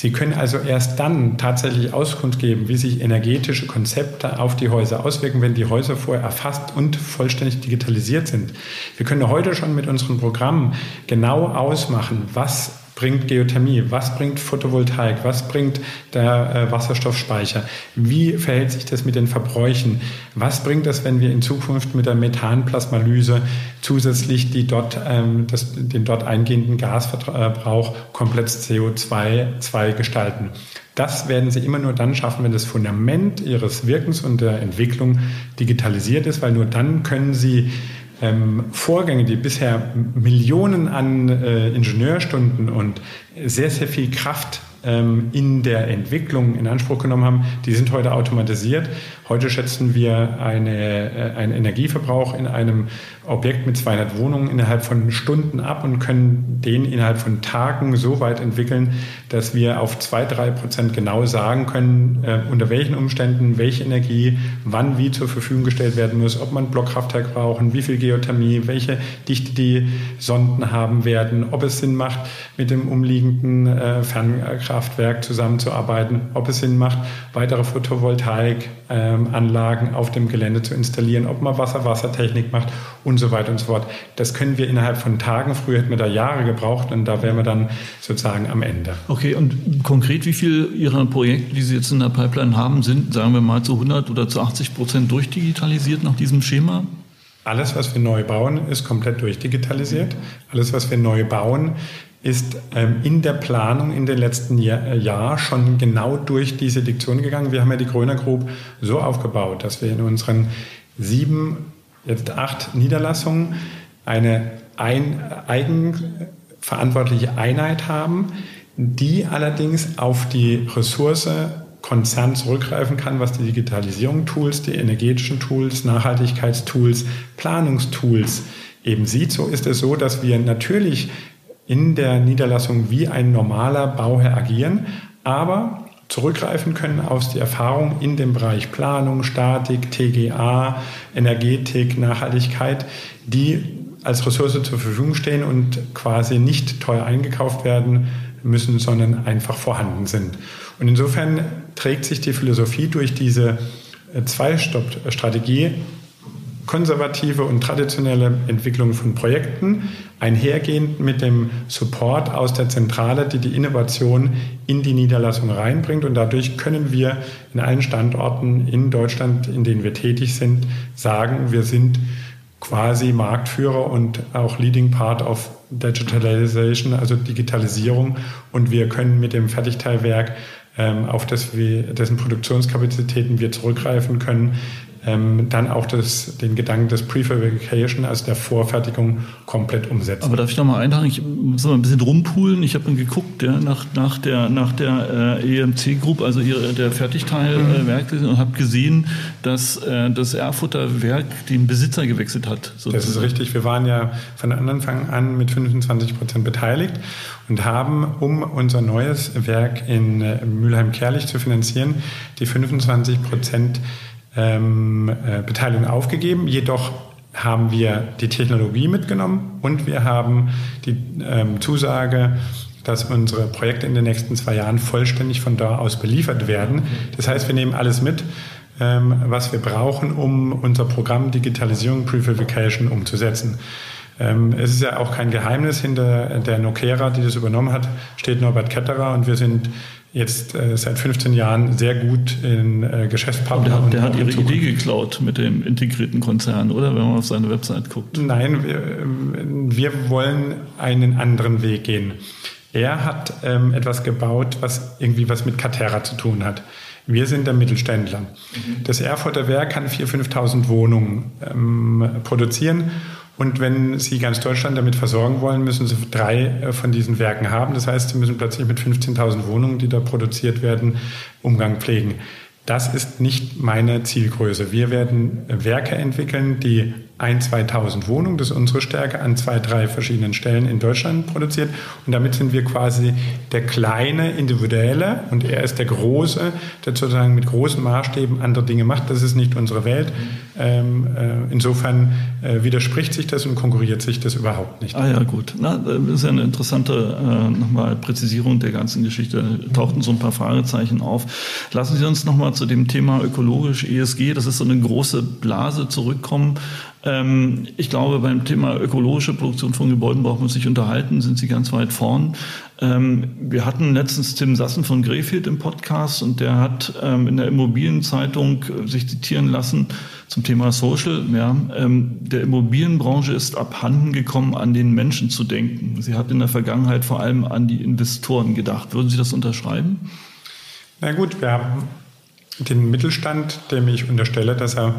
Sie können also erst dann tatsächlich Auskunft geben, wie sich energetische Konzepte auf die Häuser auswirken, wenn die Häuser vorher erfasst und vollständig digitalisiert sind. Wir können heute schon mit unseren Programmen genau ausmachen, was bringt Geothermie? Was bringt Photovoltaik? Was bringt der äh, Wasserstoffspeicher? Wie verhält sich das mit den Verbräuchen? Was bringt das, wenn wir in Zukunft mit der Methanplasmalyse zusätzlich die dort, ähm, das, den dort eingehenden Gasverbrauch komplett CO2 gestalten? Das werden sie immer nur dann schaffen, wenn das Fundament ihres Wirkens und der Entwicklung digitalisiert ist, weil nur dann können sie ähm, Vorgänge, die bisher Millionen an äh, Ingenieurstunden und sehr, sehr viel Kraft in der Entwicklung in Anspruch genommen haben, die sind heute automatisiert. Heute schätzen wir eine, äh, einen Energieverbrauch in einem Objekt mit 200 Wohnungen innerhalb von Stunden ab und können den innerhalb von Tagen so weit entwickeln, dass wir auf zwei drei Prozent genau sagen können, äh, unter welchen Umständen welche Energie wann wie zur Verfügung gestellt werden muss, ob man Blockkraftwerk brauchen, wie viel Geothermie, welche Dichte die Sonden haben werden, ob es Sinn macht, mit dem umliegenden äh, Fernkraftwerk zusammenzuarbeiten, ob es Sinn macht, weitere Photovoltaikanlagen auf dem Gelände zu installieren, ob man Wasser-Wassertechnik macht und so weiter und so fort. Das können wir innerhalb von Tagen. Früher hätten wir da Jahre gebraucht und da wären wir dann sozusagen am Ende. Okay, und konkret, wie viele Ihrer Projekte, die Sie jetzt in der Pipeline haben, sind, sagen wir mal, zu 100 oder zu 80 Prozent durchdigitalisiert nach diesem Schema? Alles, was wir neu bauen, ist komplett durchdigitalisiert. Alles, was wir neu bauen, ist ähm, in der Planung in den letzten Jahr, äh, Jahr schon genau durch diese Diktion gegangen. Wir haben ja die Gröner Group so aufgebaut, dass wir in unseren sieben jetzt acht Niederlassungen eine ein, eigenverantwortliche Einheit haben, die allerdings auf die Ressource Konzern zurückgreifen kann, was die Digitalisierung Tools, die energetischen Tools, Nachhaltigkeitstools, Planungstools eben sieht. So ist es so, dass wir natürlich in der Niederlassung wie ein normaler Bauherr agieren, aber zurückgreifen können aus die Erfahrung in dem Bereich Planung, Statik, TGA, Energetik, Nachhaltigkeit, die als Ressource zur Verfügung stehen und quasi nicht teuer eingekauft werden müssen, sondern einfach vorhanden sind. Und insofern trägt sich die Philosophie durch diese äh, Zwei-Stopp-Strategie konservative und traditionelle Entwicklung von Projekten, einhergehend mit dem Support aus der Zentrale, die die Innovation in die Niederlassung reinbringt. Und dadurch können wir in allen Standorten in Deutschland, in denen wir tätig sind, sagen, wir sind quasi Marktführer und auch Leading Part of Digitalization, also Digitalisierung. Und wir können mit dem Fertigteilwerk, ähm, auf dessen Produktionskapazitäten wir zurückgreifen können, ähm, dann auch das, den Gedanken des Prefabrication, also der Vorfertigung, komplett umsetzen. Aber darf ich noch mal einhaken? Ich muss mal ein bisschen rumpulen. Ich habe dann geguckt ja, nach, nach der, nach der äh, EMC Group, also ihre, der Fertigteilwerk, mhm. und habe gesehen, dass äh, das Erfurter Werk den Besitzer gewechselt hat. Sozusagen. Das ist richtig. Wir waren ja von Anfang an mit 25 Prozent beteiligt und haben, um unser neues Werk in äh, Mülheim-Kerlich zu finanzieren, die 25 Prozent ähm, äh, Beteiligung aufgegeben. Jedoch haben wir die Technologie mitgenommen und wir haben die ähm, Zusage, dass unsere Projekte in den nächsten zwei Jahren vollständig von da aus beliefert werden. Das heißt, wir nehmen alles mit, ähm, was wir brauchen, um unser Programm Digitalisierung Prefabrication umzusetzen. Ähm, es ist ja auch kein Geheimnis, hinter der Nokera, die das übernommen hat, steht Norbert Ketterer und wir sind jetzt äh, seit 15 Jahren sehr gut in äh, Geschäftspartner. Der, der hat Ihre Idee geklaut mit dem integrierten Konzern, oder? Wenn man auf seine Website guckt. Nein, wir, ähm, wir wollen einen anderen Weg gehen. Er hat ähm, etwas gebaut, was irgendwie was mit Catera zu tun hat. Wir sind der Mittelständler. Mhm. Das Erfurter Werk kann 4.000, 5.000 Wohnungen ähm, produzieren und wenn Sie ganz Deutschland damit versorgen wollen, müssen Sie drei äh, von diesen Werken haben. Das heißt, Sie müssen plötzlich mit 15.000 Wohnungen, die da produziert werden, Umgang pflegen. Das ist nicht meine Zielgröße. Wir werden Werke entwickeln, die ein, 2000 Wohnungen, das ist unsere Stärke, an zwei, drei verschiedenen Stellen in Deutschland produziert. Und damit sind wir quasi der kleine Individuelle und er ist der Große, der sozusagen mit großen Maßstäben andere Dinge macht. Das ist nicht unsere Welt. Ähm, äh, insofern äh, widerspricht sich das und konkurriert sich das überhaupt nicht. Ah ja, gut. Na, das ist ja eine interessante äh, nochmal Präzisierung der ganzen Geschichte. Tauchten so ein paar Fragezeichen auf. Lassen Sie uns nochmal zu dem Thema ökologisch ESG, das ist so eine große Blase, zurückkommen. Ähm, ich glaube, beim Thema ökologische Produktion von Gebäuden braucht man sich unterhalten, sind Sie ganz weit vorn. Ähm, wir hatten letztens Tim Sassen von Grefeld im Podcast und der hat ähm, in der Immobilienzeitung äh, sich zitieren lassen zum Thema Social. Ja, der Immobilienbranche ist abhanden gekommen, an den Menschen zu denken. Sie hat in der Vergangenheit vor allem an die Investoren gedacht. Würden Sie das unterschreiben? Na gut, wir haben den Mittelstand, dem ich unterstelle, dass er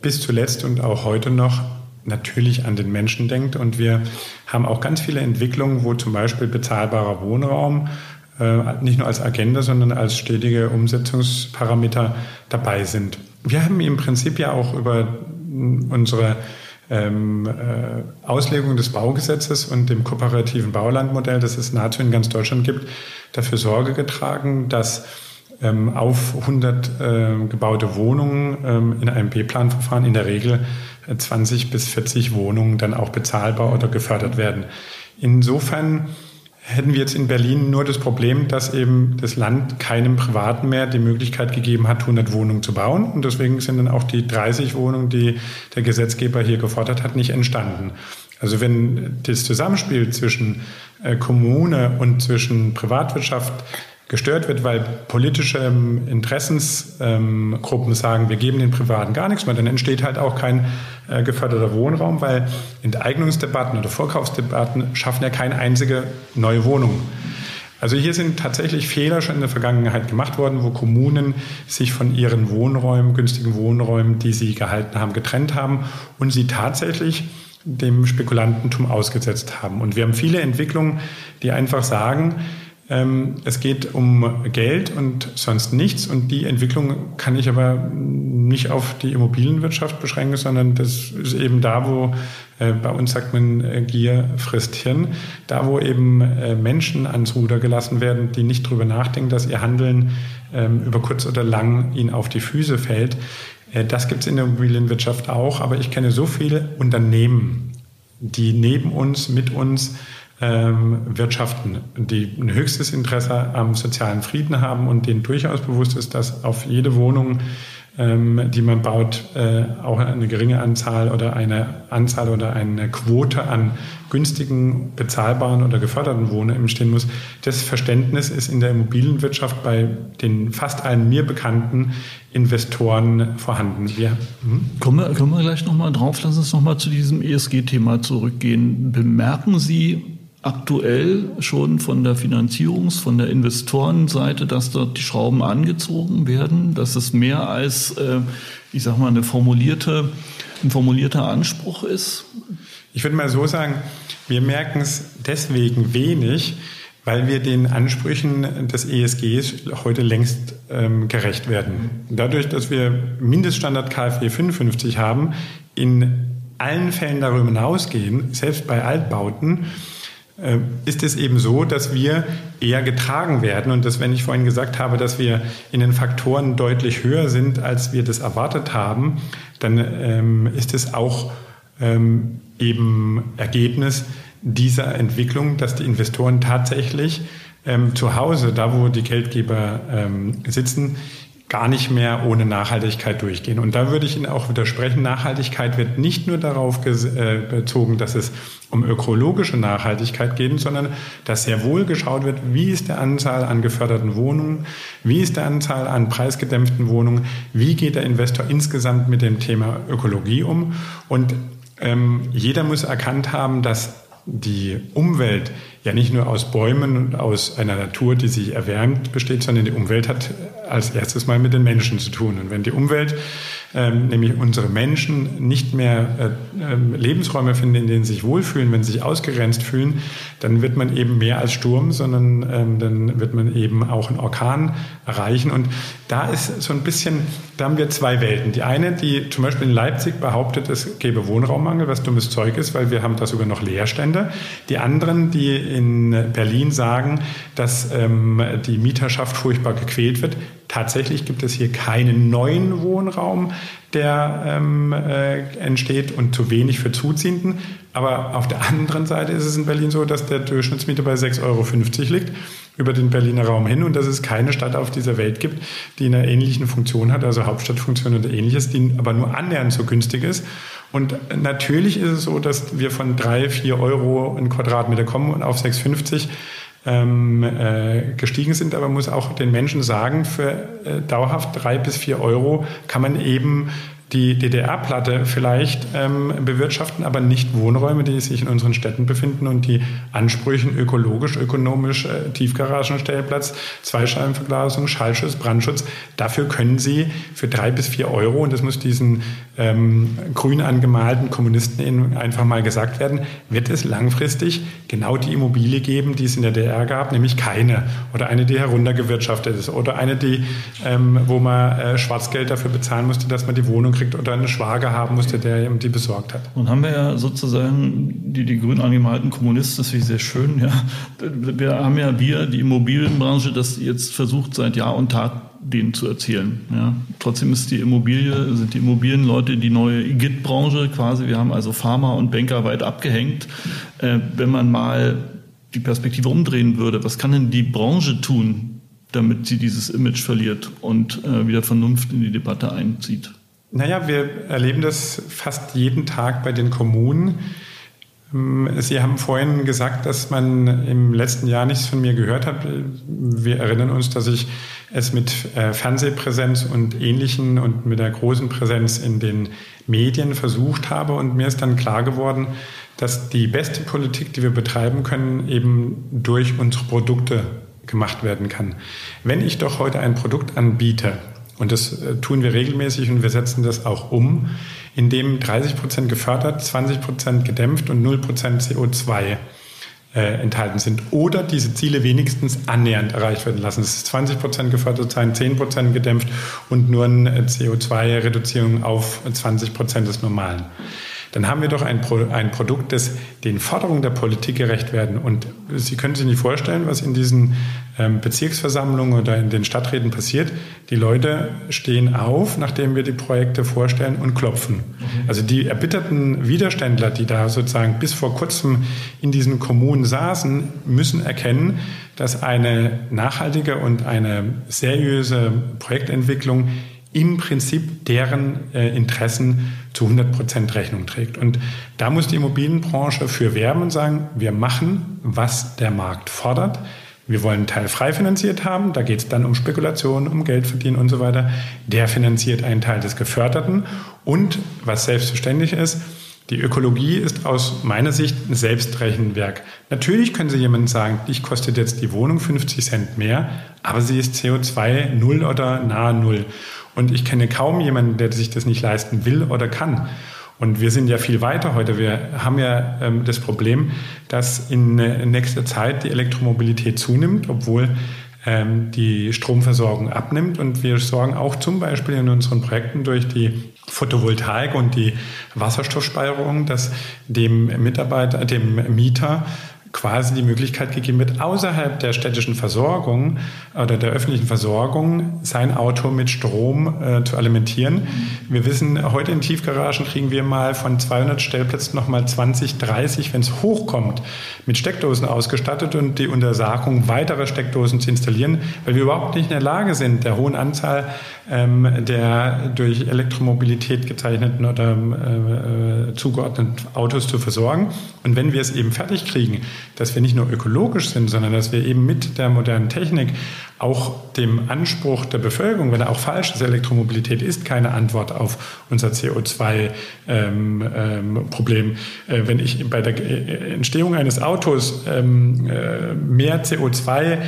bis zuletzt und auch heute noch natürlich an den Menschen denkt. Und wir haben auch ganz viele Entwicklungen, wo zum Beispiel bezahlbarer Wohnraum äh, nicht nur als Agenda, sondern als stetige Umsetzungsparameter dabei sind. Wir haben im Prinzip ja auch über unsere ähm, äh, Auslegung des Baugesetzes und dem kooperativen Baulandmodell, das es nahezu in ganz Deutschland gibt, dafür Sorge getragen, dass ähm, auf 100 äh, gebaute Wohnungen ähm, in einem B-Plan-Verfahren in der Regel 20 äh, bis 40 Wohnungen dann auch bezahlbar oder gefördert werden. Insofern hätten wir jetzt in Berlin nur das Problem, dass eben das Land keinem Privaten mehr die Möglichkeit gegeben hat, 100 Wohnungen zu bauen. Und deswegen sind dann auch die 30 Wohnungen, die der Gesetzgeber hier gefordert hat, nicht entstanden. Also wenn das Zusammenspiel zwischen äh, Kommune und zwischen Privatwirtschaft gestört wird, weil politische ähm, Interessensgruppen sagen, wir geben den Privaten gar nichts mehr, dann entsteht halt auch kein äh, geförderter Wohnraum, weil Enteignungsdebatten oder Vorkaufsdebatten schaffen ja keine einzige neue Wohnung. Also hier sind tatsächlich Fehler schon in der Vergangenheit gemacht worden, wo Kommunen sich von ihren Wohnräumen, günstigen Wohnräumen, die sie gehalten haben, getrennt haben und sie tatsächlich dem Spekulantentum ausgesetzt haben. Und wir haben viele Entwicklungen, die einfach sagen, ähm, es geht um Geld und sonst nichts. Und die Entwicklung kann ich aber nicht auf die Immobilienwirtschaft beschränke, sondern das ist eben da, wo äh, bei uns sagt man, äh, Gier frisst Hirn, da wo eben äh, Menschen ans Ruder gelassen werden, die nicht drüber nachdenken, dass ihr Handeln ähm, über kurz oder lang ihnen auf die Füße fällt. Das gibt es in der Immobilienwirtschaft auch, aber ich kenne so viele Unternehmen, die neben uns, mit uns ähm, wirtschaften, die ein höchstes Interesse am sozialen Frieden haben und denen durchaus bewusst ist, dass auf jede Wohnung, ähm, die man baut, äh, auch eine geringe Anzahl oder eine Anzahl oder eine Quote an günstigen, bezahlbaren oder geförderten Wohnungen entstehen muss. Das Verständnis ist in der Immobilienwirtschaft bei den fast allen mir bekannten Investoren vorhanden. Wir, hm? kommen, wir, kommen wir gleich nochmal drauf. Lass uns nochmal zu diesem ESG-Thema zurückgehen. Bemerken Sie aktuell schon von der Finanzierungs-, von der Investorenseite, dass dort die Schrauben angezogen werden, dass es mehr als, äh, ich sag mal, eine formulierte, ein formulierter Anspruch ist? Ich würde mal so sagen, wir merken es deswegen wenig, weil wir den Ansprüchen des ESGs heute längst ähm, gerecht werden. Dadurch, dass wir Mindeststandard KfW 55 haben, in allen Fällen darüber hinausgehen, selbst bei Altbauten, ist es eben so, dass wir eher getragen werden und dass, wenn ich vorhin gesagt habe, dass wir in den Faktoren deutlich höher sind, als wir das erwartet haben, dann ähm, ist es auch ähm, eben Ergebnis dieser Entwicklung, dass die Investoren tatsächlich ähm, zu Hause, da wo die Geldgeber ähm, sitzen, gar nicht mehr ohne Nachhaltigkeit durchgehen. Und da würde ich Ihnen auch widersprechen, Nachhaltigkeit wird nicht nur darauf äh, bezogen, dass es um ökologische Nachhaltigkeit geht, sondern dass sehr wohl geschaut wird, wie ist der Anzahl an geförderten Wohnungen, wie ist der Anzahl an preisgedämpften Wohnungen, wie geht der Investor insgesamt mit dem Thema Ökologie um. Und ähm, jeder muss erkannt haben, dass die Umwelt ja nicht nur aus Bäumen und aus einer Natur, die sich erwärmt, besteht, sondern die Umwelt hat als erstes mal mit den Menschen zu tun. Und wenn die Umwelt ähm, nämlich unsere Menschen nicht mehr äh, äh, Lebensräume finden, in denen sie sich wohlfühlen, wenn sie sich ausgegrenzt fühlen, dann wird man eben mehr als Sturm, sondern ähm, dann wird man eben auch einen Orkan erreichen. Und da ist so ein bisschen, da haben wir zwei Welten. Die eine, die zum Beispiel in Leipzig behauptet, es gäbe Wohnraummangel, was dummes Zeug ist, weil wir haben da sogar noch Leerstände. Die anderen, die in Berlin sagen, dass ähm, die Mieterschaft furchtbar gequält wird, Tatsächlich gibt es hier keinen neuen Wohnraum, der ähm, äh, entsteht und zu wenig für Zuziehenden. Aber auf der anderen Seite ist es in Berlin so, dass der Durchschnittsmiete bei 6,50 Euro liegt über den Berliner Raum hin und dass es keine Stadt auf dieser Welt gibt, die eine ähnliche Funktion hat, also Hauptstadtfunktion oder ähnliches, die aber nur annähernd so günstig ist. Und natürlich ist es so, dass wir von drei, vier Euro in Quadratmeter kommen und auf 6,50 ähm, äh, gestiegen sind. Aber man muss auch den Menschen sagen, für äh, dauerhaft drei bis vier Euro kann man eben die DDR-Platte vielleicht ähm, bewirtschaften, aber nicht Wohnräume, die sich in unseren Städten befinden und die Ansprüchen ökologisch, ökonomisch, äh, Tiefgaragenstellplatz, Zweischeibenverglasung, Schallschutz, Brandschutz, dafür können sie für drei bis vier Euro, und das muss diesen ähm, grün angemalten Kommunisten einfach mal gesagt werden, wird es langfristig genau die Immobilie geben, die es in der DDR gab, nämlich keine oder eine, die heruntergewirtschaftet ist oder eine, die, ähm, wo man äh, Schwarzgeld dafür bezahlen musste, dass man die Wohnung kriegt oder einen Schwager haben musste, der ihm die besorgt hat. Und haben wir ja sozusagen die, die grün angemalten Kommunisten, das finde ich sehr schön, ja. Wir haben ja wir, die Immobilienbranche, das jetzt versucht seit Jahr und Tag denen zu erzählen. Ja. Trotzdem ist die Immobilie, sind die Immobilienleute die neue IGIT-Branche quasi. Wir haben also Pharma und Banker weit abgehängt. Äh, wenn man mal die Perspektive umdrehen würde, was kann denn die Branche tun, damit sie dieses Image verliert und äh, wieder Vernunft in die Debatte einzieht? Naja, wir erleben das fast jeden Tag bei den Kommunen. Ähm, Sie haben vorhin gesagt, dass man im letzten Jahr nichts von mir gehört hat. Wir erinnern uns, dass ich es mit äh, Fernsehpräsenz und Ähnlichen und mit der großen Präsenz in den Medien versucht habe. Und mir ist dann klar geworden, dass die beste Politik, die wir betreiben können, eben durch unsere Produkte gemacht werden kann. Wenn ich doch heute ein Produkt anbiete, und das äh, tun wir regelmäßig und wir setzen das auch um, indem 30 Prozent gefördert, 20 Prozent gedämpft und 0 Prozent CO2 äh, enthalten sind oder diese Ziele wenigstens annähernd erreicht werden lassen. Es ist 20 Prozent gefördert sein, 10 Prozent gedämpft und nur eine CO2-Reduzierung auf 20 Prozent des Normalen dann haben wir doch ein, Pro ein Produkt, das den Forderungen der Politik gerecht werden. Und Sie können sich nicht vorstellen, was in diesen ähm, Bezirksversammlungen oder in den Stadträten passiert. Die Leute stehen auf, nachdem wir die Projekte vorstellen und klopfen. Mhm. Also die erbitterten Widerständler, die da sozusagen bis vor kurzem in diesen Kommunen saßen, müssen erkennen, dass eine nachhaltige und eine seriöse Projektentwicklung im Prinzip deren äh, Interessen zu 100 Prozent Rechnung trägt. Und da muss die Immobilienbranche für werben und sagen, wir machen, was der Markt fordert. Wir wollen einen Teil frei finanziert haben, da geht es dann um Spekulation, um Geldverdienen und so weiter. Der finanziert einen Teil des Geförderten. Und was selbstverständlich ist, die Ökologie ist aus meiner Sicht ein Selbstrechenwerk. Natürlich können Sie jemandem sagen, dich kostet jetzt die Wohnung 50 Cent mehr, aber sie ist CO2 null oder nahe null. Und ich kenne kaum jemanden, der sich das nicht leisten will oder kann. Und wir sind ja viel weiter heute. Wir haben ja ähm, das Problem, dass in, in äh, nächster Zeit die Elektromobilität zunimmt, obwohl die Stromversorgung abnimmt. Und wir sorgen auch zum Beispiel in unseren Projekten durch die Photovoltaik und die Wasserstoffspeicherung, dass dem Mitarbeiter, dem Mieter quasi die Möglichkeit gegeben wird, außerhalb der städtischen Versorgung oder der öffentlichen Versorgung sein Auto mit Strom äh, zu alimentieren. Wir wissen, heute in Tiefgaragen kriegen wir mal von 200 Stellplätzen nochmal 20, 30, wenn es hochkommt, mit Steckdosen ausgestattet und die Untersagung, weitere Steckdosen zu installieren, weil wir überhaupt nicht in der Lage sind, der hohen Anzahl ähm, der durch Elektromobilität gezeichneten oder äh, äh, zugeordneten Autos zu versorgen. Und wenn wir es eben fertig kriegen, dass wir nicht nur ökologisch sind, sondern dass wir eben mit der modernen Technik auch dem Anspruch der Bevölkerung, wenn er auch falsch ist, Elektromobilität ist keine Antwort auf unser CO2-Problem. Ähm, ähm, äh, wenn ich bei der Entstehung eines Autos ähm, äh, mehr CO2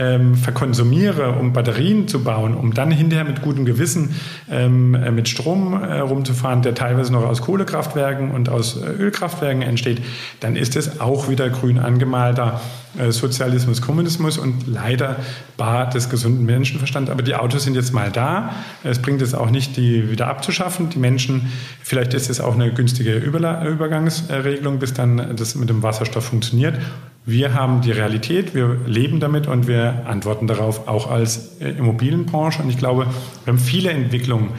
ähm, verkonsumiere, um Batterien zu bauen, um dann hinterher mit gutem Gewissen ähm, äh, mit Strom äh, rumzufahren, der teilweise noch aus Kohlekraftwerken und aus äh, Ölkraftwerken entsteht, dann ist es auch wieder grün angemalter äh, Sozialismus, Kommunismus und leider bar des gesunden Menschenverstands. Aber die Autos sind jetzt mal da. Es bringt es auch nicht, die wieder abzuschaffen. Die Menschen, vielleicht ist es auch eine günstige Übergangsregelung, bis dann das mit dem Wasserstoff funktioniert. Wir haben die Realität, wir leben damit und wir antworten darauf auch als äh, Immobilienbranche. Und ich glaube, wir haben viele Entwicklungen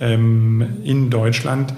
ähm, in Deutschland,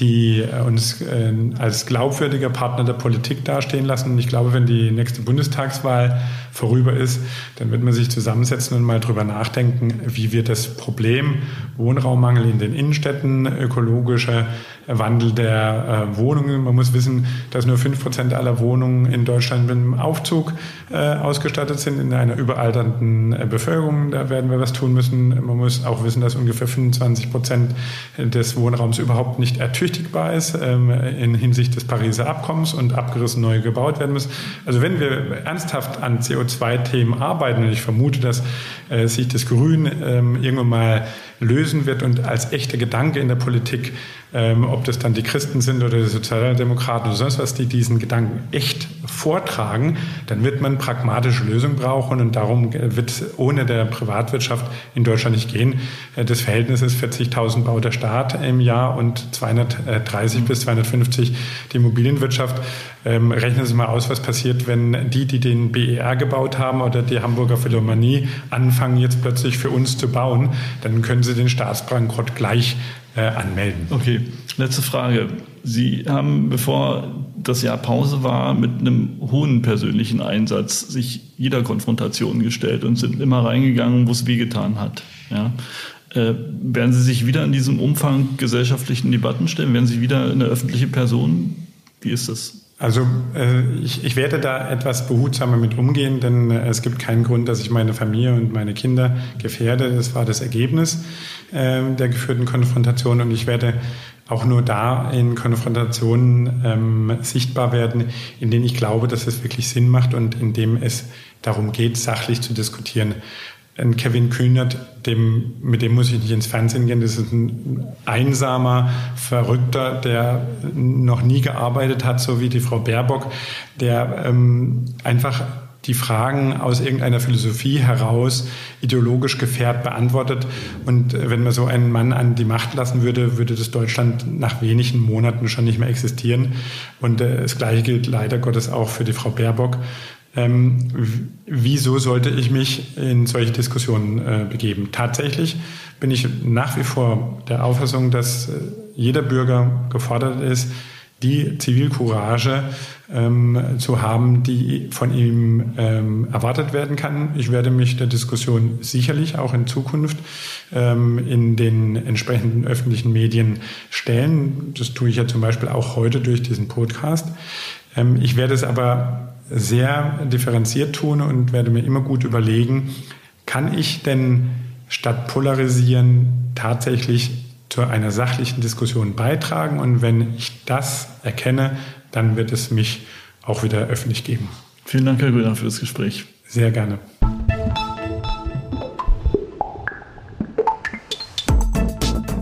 die äh, uns äh, als glaubwürdiger Partner der Politik dastehen lassen. Und ich glaube, wenn die nächste Bundestagswahl vorüber ist, dann wird man sich zusammensetzen und mal drüber nachdenken, wie wir das Problem Wohnraummangel in den Innenstädten, ökologischer Wandel der äh, Wohnungen. Man muss wissen, dass nur fünf Prozent aller Wohnungen in Deutschland mit einem Aufzug ausgestattet sind in einer überalternden Bevölkerung. Da werden wir was tun müssen. Man muss auch wissen, dass ungefähr 25 Prozent des Wohnraums überhaupt nicht ertüchtigbar ist ähm, in Hinsicht des Pariser Abkommens und abgerissen neu gebaut werden muss. Also wenn wir ernsthaft an CO2-Themen arbeiten, und ich vermute, dass äh, sich das Grün ähm, irgendwann mal lösen wird und als echter Gedanke in der Politik ähm, ob das dann die Christen sind oder die Sozialdemokraten oder sonst was, die diesen Gedanken echt vortragen, dann wird man pragmatische Lösungen brauchen und darum wird es ohne der Privatwirtschaft in Deutschland nicht gehen. Äh, das Verhältnis ist 40.000 baut der Staat im Jahr und 230 bis 250 die Immobilienwirtschaft. Ähm, rechnen Sie mal aus, was passiert, wenn die, die den BER gebaut haben oder die Hamburger Philharmonie anfangen jetzt plötzlich für uns zu bauen, dann können Sie den Staatsbankrott gleich äh, anmelden. Okay, letzte Frage. Sie haben, bevor das Jahr Pause war, mit einem hohen persönlichen Einsatz sich jeder Konfrontation gestellt und sind immer reingegangen, wo es wehgetan hat. Ja? Äh, werden Sie sich wieder in diesem Umfang gesellschaftlichen Debatten stellen? Werden Sie wieder eine öffentliche Person? Wie ist das? Also äh, ich, ich werde da etwas behutsamer mit umgehen, denn äh, es gibt keinen Grund, dass ich meine Familie und meine Kinder gefährde. Das war das Ergebnis äh, der geführten Konfrontation und ich werde auch nur da in Konfrontationen ähm, sichtbar werden, in denen ich glaube, dass es wirklich Sinn macht und in dem es darum geht, sachlich zu diskutieren. Ein Kevin Kühnert, dem, mit dem muss ich nicht ins Fernsehen gehen. Das ist ein einsamer Verrückter, der noch nie gearbeitet hat, so wie die Frau Baerbock, der ähm, einfach die Fragen aus irgendeiner Philosophie heraus ideologisch gefährdet beantwortet. Und wenn man so einen Mann an die Macht lassen würde, würde das Deutschland nach wenigen Monaten schon nicht mehr existieren. Und äh, das Gleiche gilt leider Gottes auch für die Frau Baerbock. Ähm, wieso sollte ich mich in solche Diskussionen äh, begeben? Tatsächlich bin ich nach wie vor der Auffassung, dass äh, jeder Bürger gefordert ist, die Zivilcourage ähm, zu haben, die von ihm ähm, erwartet werden kann. Ich werde mich der Diskussion sicherlich auch in Zukunft ähm, in den entsprechenden öffentlichen Medien stellen. Das tue ich ja zum Beispiel auch heute durch diesen Podcast. Ähm, ich werde es aber sehr differenziert tun und werde mir immer gut überlegen, kann ich denn statt polarisieren tatsächlich zu einer sachlichen Diskussion beitragen? Und wenn ich das erkenne, dann wird es mich auch wieder öffentlich geben. Vielen Dank, Herr Grüner, für das Gespräch. Sehr gerne.